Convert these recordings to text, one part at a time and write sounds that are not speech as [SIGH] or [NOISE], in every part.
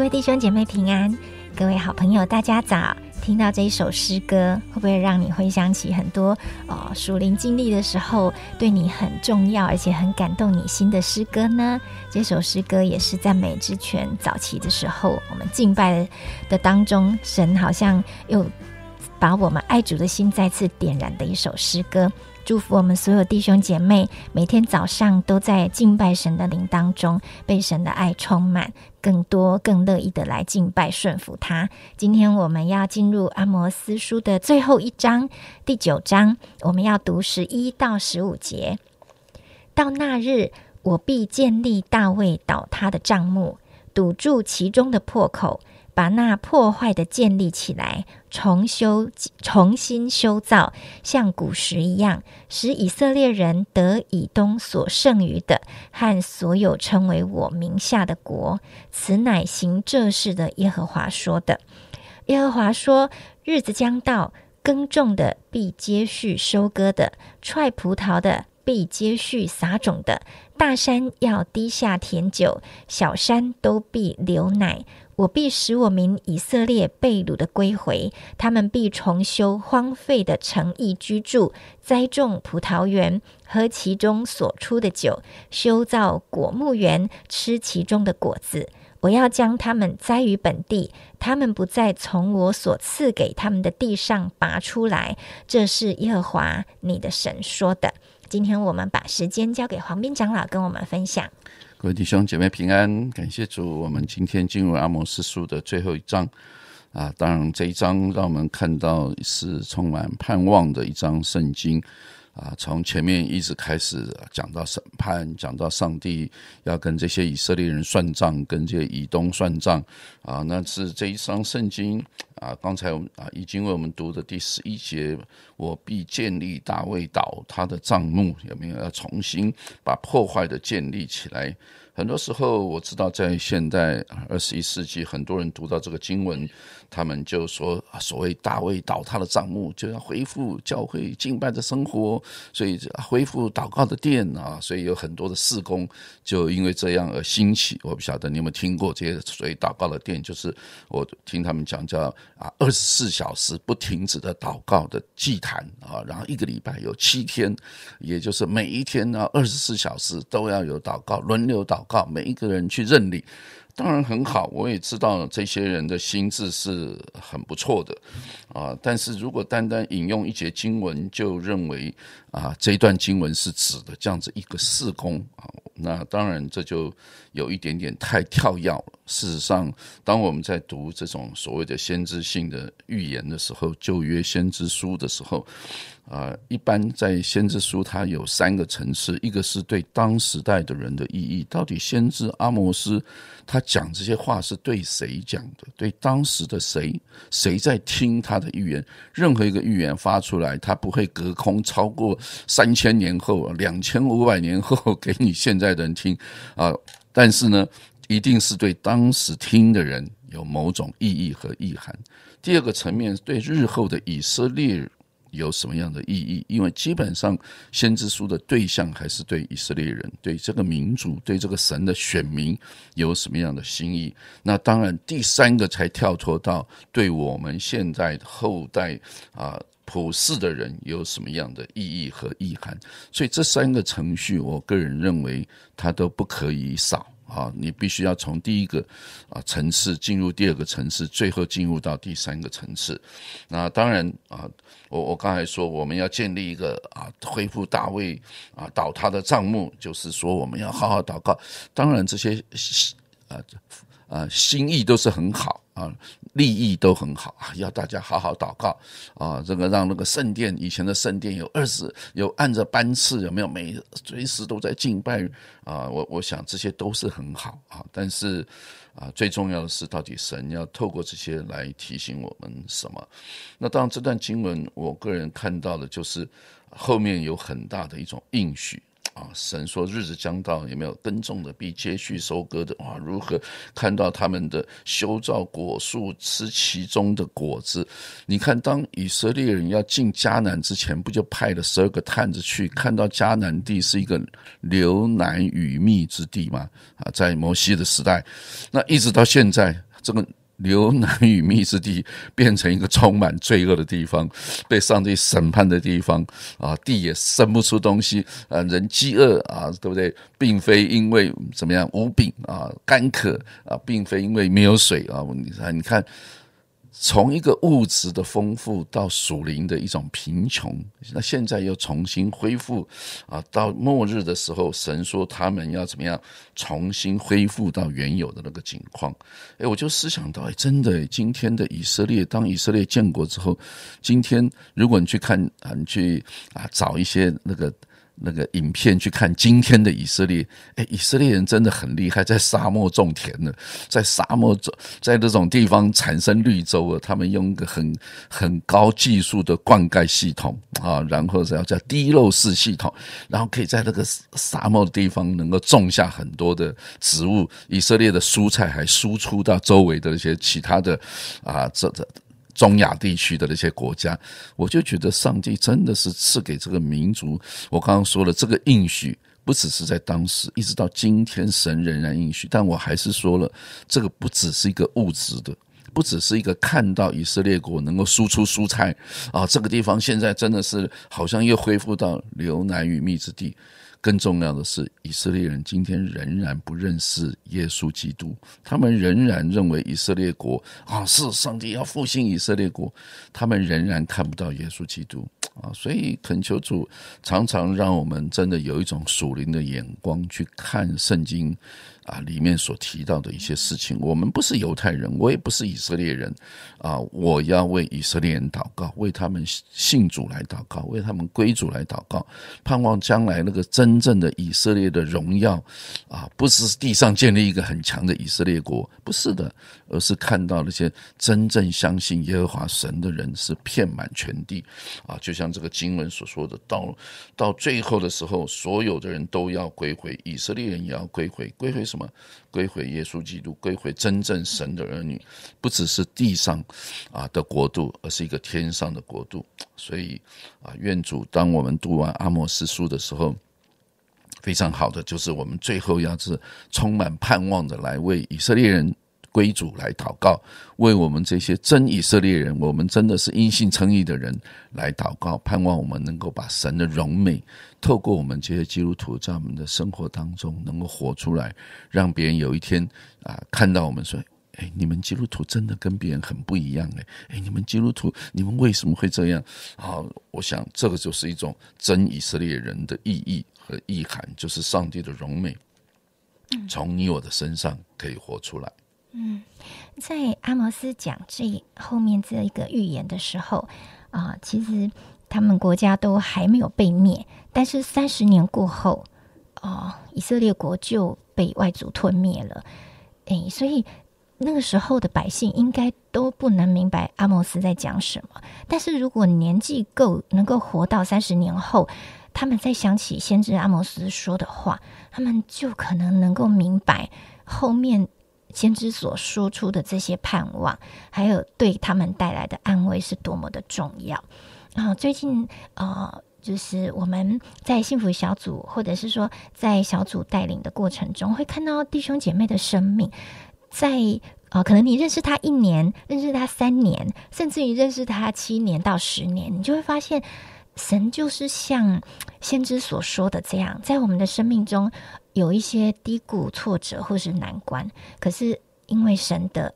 各位弟兄姐妹平安，各位好朋友大家早。听到这一首诗歌，会不会让你回想起很多哦属灵经历的时候，对你很重要而且很感动你心的诗歌呢？这首诗歌也是在美之泉早期的时候，我们敬拜的的当中，神好像又把我们爱主的心再次点燃的一首诗歌。祝福我们所有弟兄姐妹，每天早上都在敬拜神的灵当中，被神的爱充满，更多更乐意的来敬拜顺服他。今天我们要进入阿摩斯书的最后一章，第九章，我们要读十一到十五节。到那日，我必建立大卫倒塌的帐幕，堵住其中的破口。把那破坏的建立起来，重修、重新修造，像古时一样，使以色列人得以东所剩余的和所有称为我名下的国。此乃行这事的耶和华说的。耶和华说：日子将到，耕种的必接续收割的，踹葡萄的必接续撒种的。大山要低下甜酒，小山都必流奶。我必使我民以色列被掳的归回，他们必重修荒废的城邑居住，栽种葡萄园，喝其中所出的酒，修造果木园，吃其中的果子。我要将他们栽于本地，他们不再从我所赐给他们的地上拔出来。这是耶和华你的神说的。今天我们把时间交给黄斌长老跟我们分享。各位弟兄姐妹平安，感谢主。我们今天进入阿摩斯书的最后一章啊，当然这一章让我们看到是充满盼望的一章圣经啊。从前面一直开始讲到审判，讲到上帝要跟这些以色列人算账，跟这些以东算账啊。那是这一章圣经啊，刚才啊已经为我们读的第十一节，我必建立大卫岛他的账目，有没有要重新把破坏的建立起来？很多时候，我知道在现代二十一世纪，很多人读到这个经文，他们就说：所谓大卫倒塌的帐幕，就要恢复教会敬拜的生活，所以恢复祷告的殿啊，所以有很多的事工就因为这样而兴起。我不晓得你有没有听过这些所谓祷告的殿，就是我听他们讲叫啊，二十四小时不停止的祷告的祭坛啊，然后一个礼拜有七天，也就是每一天呢二十四小时都要有祷告，轮流祷。告每一个人去认领，当然很好。我也知道这些人的心智是很不错的啊。但是如果单单引用一节经文，就认为啊这一段经文是指的这样子一个事工啊，那当然这就有一点点太跳跃了。事实上，当我们在读这种所谓的先知性的预言的时候，旧约先知书的时候。啊，一般在先知书，它有三个层次，一个是对当时代的人的意义，到底先知阿摩斯他讲这些话是对谁讲的？对当时的谁？谁在听他的预言？任何一个预言发出来，他不会隔空超过三千年后、两千五百年后 [LAUGHS] 给你现在的人听啊！但是呢，一定是对当时听的人有某种意义和意涵。第二个层面，对日后的以色列。有什么样的意义？因为基本上先知书的对象还是对以色列人，对这个民族，对这个神的选民有什么样的心意？那当然，第三个才跳脱到对我们现在后代啊普世的人有什么样的意义和意涵？所以这三个程序，我个人认为它都不可以少。啊，你必须要从第一个啊层次进入第二个层次，最后进入到第三个层次。那当然啊，我我刚才说我们要建立一个啊恢复大卫啊倒塌的账目，就是说我们要好好祷告。当然这些啊。啊，心意都是很好啊，利益都很好啊，要大家好好祷告啊，这个让那个圣殿以前的圣殿有二十有按着班次有没有每随时都在敬拜啊，我我想这些都是很好啊，但是啊，最重要的是到底神要透过这些来提醒我们什么？那当然这段经文，我个人看到的就是后面有很大的一种应许。啊！神说日子将到，有没有耕种的必接续收割的？哇！如何看到他们的修造果树，吃其中的果子？你看，当以色列人要进迦南之前，不就派了十二个探子去看到迦南地是一个流奶与蜜之地吗？啊，在摩西的时代，那一直到现在，这个。流难与密之地变成一个充满罪恶的地方，被上帝审判的地方啊！地也生不出东西啊！人饥饿啊，对不对？并非因为怎么样无饼啊，干渴啊，并非因为没有水啊！你看，你看。从一个物质的丰富到属灵的一种贫穷，那现在又重新恢复啊！到末日的时候，神说他们要怎么样重新恢复到原有的那个情况？哎，我就思想到，哎，真的，今天的以色列，当以色列建国之后，今天如果你去看啊，你去啊找一些那个。那个影片去看今天的以色列，哎，以色列人真的很厉害，在沙漠种田呢，在沙漠种，在这种地方产生绿洲啊，他们用一个很很高技术的灌溉系统啊，然后是要叫滴漏式系统，然后可以在那个沙漠的地方能够种下很多的植物，以色列的蔬菜还输出到周围的一些其他的啊，这这。中亚地区的那些国家，我就觉得上帝真的是赐给这个民族。我刚刚说了，这个应许不只是在当时，一直到今天，神仍然应许。但我还是说了，这个不只是一个物质的，不只是一个看到以色列国能够输出蔬菜啊，这个地方现在真的是好像又恢复到流奶与蜜之地。更重要的是，以色列人今天仍然不认识耶稣基督，他们仍然认为以色列国啊是上帝要复兴以色列国，他们仍然看不到耶稣基督啊，所以恳求主常常让我们真的有一种属灵的眼光去看圣经。啊，里面所提到的一些事情，我们不是犹太人，我也不是以色列人，啊，我要为以色列人祷告，为他们信主来祷告，为他们归主来祷告，盼望将来那个真正的以色列的荣耀，啊，不是地上建立一个很强的以色列国，不是的，而是看到那些真正相信耶和华神的人是遍满全地，啊，就像这个经文所说的，到到最后的时候，所有的人都要归回，以色列人也要归回，归回什么？归回耶稣基督，归回真正神的儿女，不只是地上啊的国度，而是一个天上的国度。所以啊，愿主当我们读完阿莫斯书的时候，非常好的就是我们最后要是充满盼望的来为以色列人。归主来祷告，为我们这些真以色列人，我们真的是因信称义的人来祷告，盼望我们能够把神的荣美透过我们这些基督徒在我们的生活当中能够活出来，让别人有一天啊看到我们说：“哎，你们基督徒真的跟别人很不一样哎！哎，你们基督徒，你们为什么会这样？”啊，我想这个就是一种真以色列人的意义和意涵，就是上帝的荣美从你我的身上可以活出来。嗯，在阿摩斯讲这后面这一个预言的时候啊，其实他们国家都还没有被灭，但是三十年过后，哦，以色列国就被外族吞灭了。诶，所以那个时候的百姓应该都不能明白阿摩斯在讲什么。但是如果年纪够，能够活到三十年后，他们再想起先知阿摩斯说的话，他们就可能能够明白后面。先知所说出的这些盼望，还有对他们带来的安慰是多么的重要啊！最近呃，就是我们在幸福小组，或者是说在小组带领的过程中，会看到弟兄姐妹的生命，在啊，可能你认识他一年，认识他三年，甚至于认识他七年到十年，你就会发现，神就是像先知所说的这样，在我们的生命中。有一些低谷、挫折或是难关，可是因为神的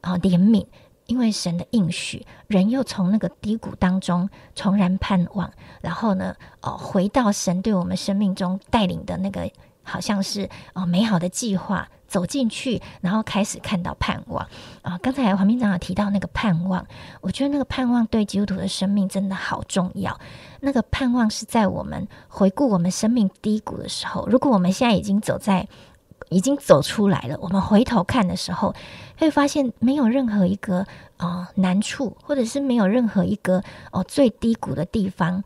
啊怜悯，因为神的应许，人又从那个低谷当中重燃盼望，然后呢，哦，回到神对我们生命中带领的那个，好像是哦美好的计划。走进去，然后开始看到盼望啊！刚才黄明长有提到那个盼望，我觉得那个盼望对基督徒的生命真的好重要。那个盼望是在我们回顾我们生命低谷的时候，如果我们现在已经走在，已经走出来了，我们回头看的时候，会发现没有任何一个啊难处，或者是没有任何一个哦最低谷的地方。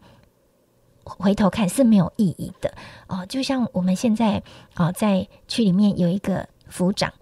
回头看是没有意义的哦，就像我们现在啊，在区里面有一个。府长，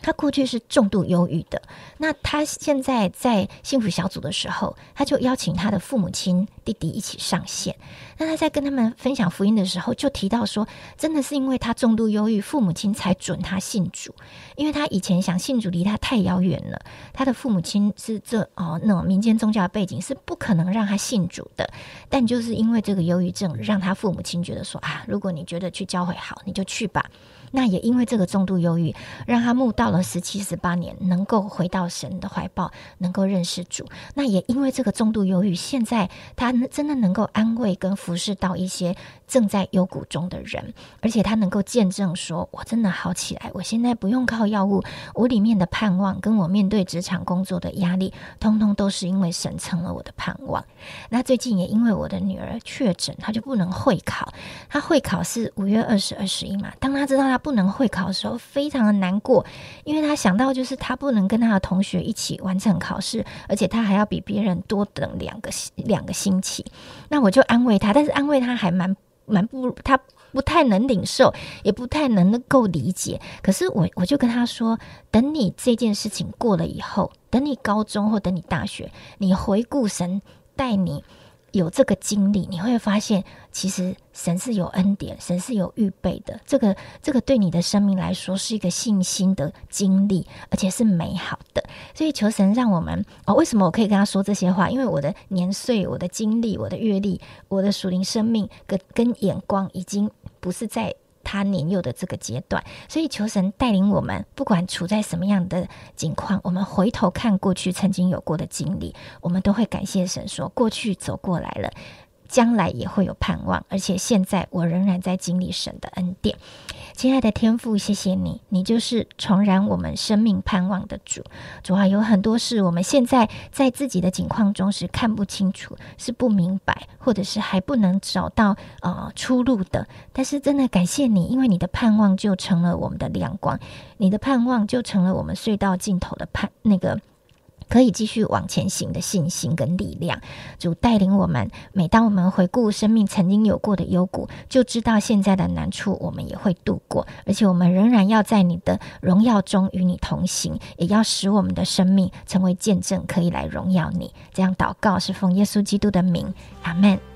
他过去是重度忧郁的，那他现在在幸福小组的时候，他就邀请他的父母亲、弟弟一起上线。那他在跟他们分享福音的时候，就提到说，真的是因为他重度忧郁，父母亲才准他信主，因为他以前想信主离他太遥远了，他的父母亲是这哦那种民间宗教的背景，是不可能让他信主的。但就是因为这个忧郁症，让他父母亲觉得说啊，如果你觉得去教会好，你就去吧。那也因为这个重度忧郁，让他慕到了十七、十八年，能够回到神的怀抱，能够认识主。那也因为这个重度忧郁，现在他真的能够安慰跟服侍到一些正在幽谷中的人，而且他能够见证说：“我真的好起来，我现在不用靠药物，我里面的盼望跟我面对职场工作的压力，通通都是因为神成了我的盼望。”那最近也因为我的女儿确诊，她就不能会考。她会考是五月二十二十一嘛？当她知道她不能会考的时候，非常的难过，因为他想到就是他不能跟他的同学一起完成考试，而且他还要比别人多等两个两个星期。那我就安慰他，但是安慰他还蛮 [LAUGHS] 蛮不，他不太能领受，也不太能够理解。可是我我就跟他说，等你这件事情过了以后，等你高中或等你大学，你回顾神带你。有这个经历，你会发现，其实神是有恩典，神是有预备的。这个，这个对你的生命来说是一个信心的经历，而且是美好的。所以，求神让我们哦，为什么我可以跟他说这些话？因为我的年岁、我的经历、我的阅历、我的属灵生命跟跟眼光，已经不是在。他年幼的这个阶段，所以求神带领我们，不管处在什么样的境况，我们回头看过去曾经有过的经历，我们都会感谢神，说过去走过来了。将来也会有盼望，而且现在我仍然在经历神的恩典。亲爱的天父，谢谢你，你就是重燃我们生命盼望的主。主啊，有很多事我们现在在自己的境况中是看不清楚，是不明白，或者是还不能找到呃出路的。但是真的感谢你，因为你的盼望就成了我们的亮光，你的盼望就成了我们隧道尽头的盼那个。可以继续往前行的信心跟力量，主带领我们。每当我们回顾生命曾经有过的幽谷，就知道现在的难处我们也会度过，而且我们仍然要在你的荣耀中与你同行，也要使我们的生命成为见证，可以来荣耀你。这样祷告是奉耶稣基督的名，阿门。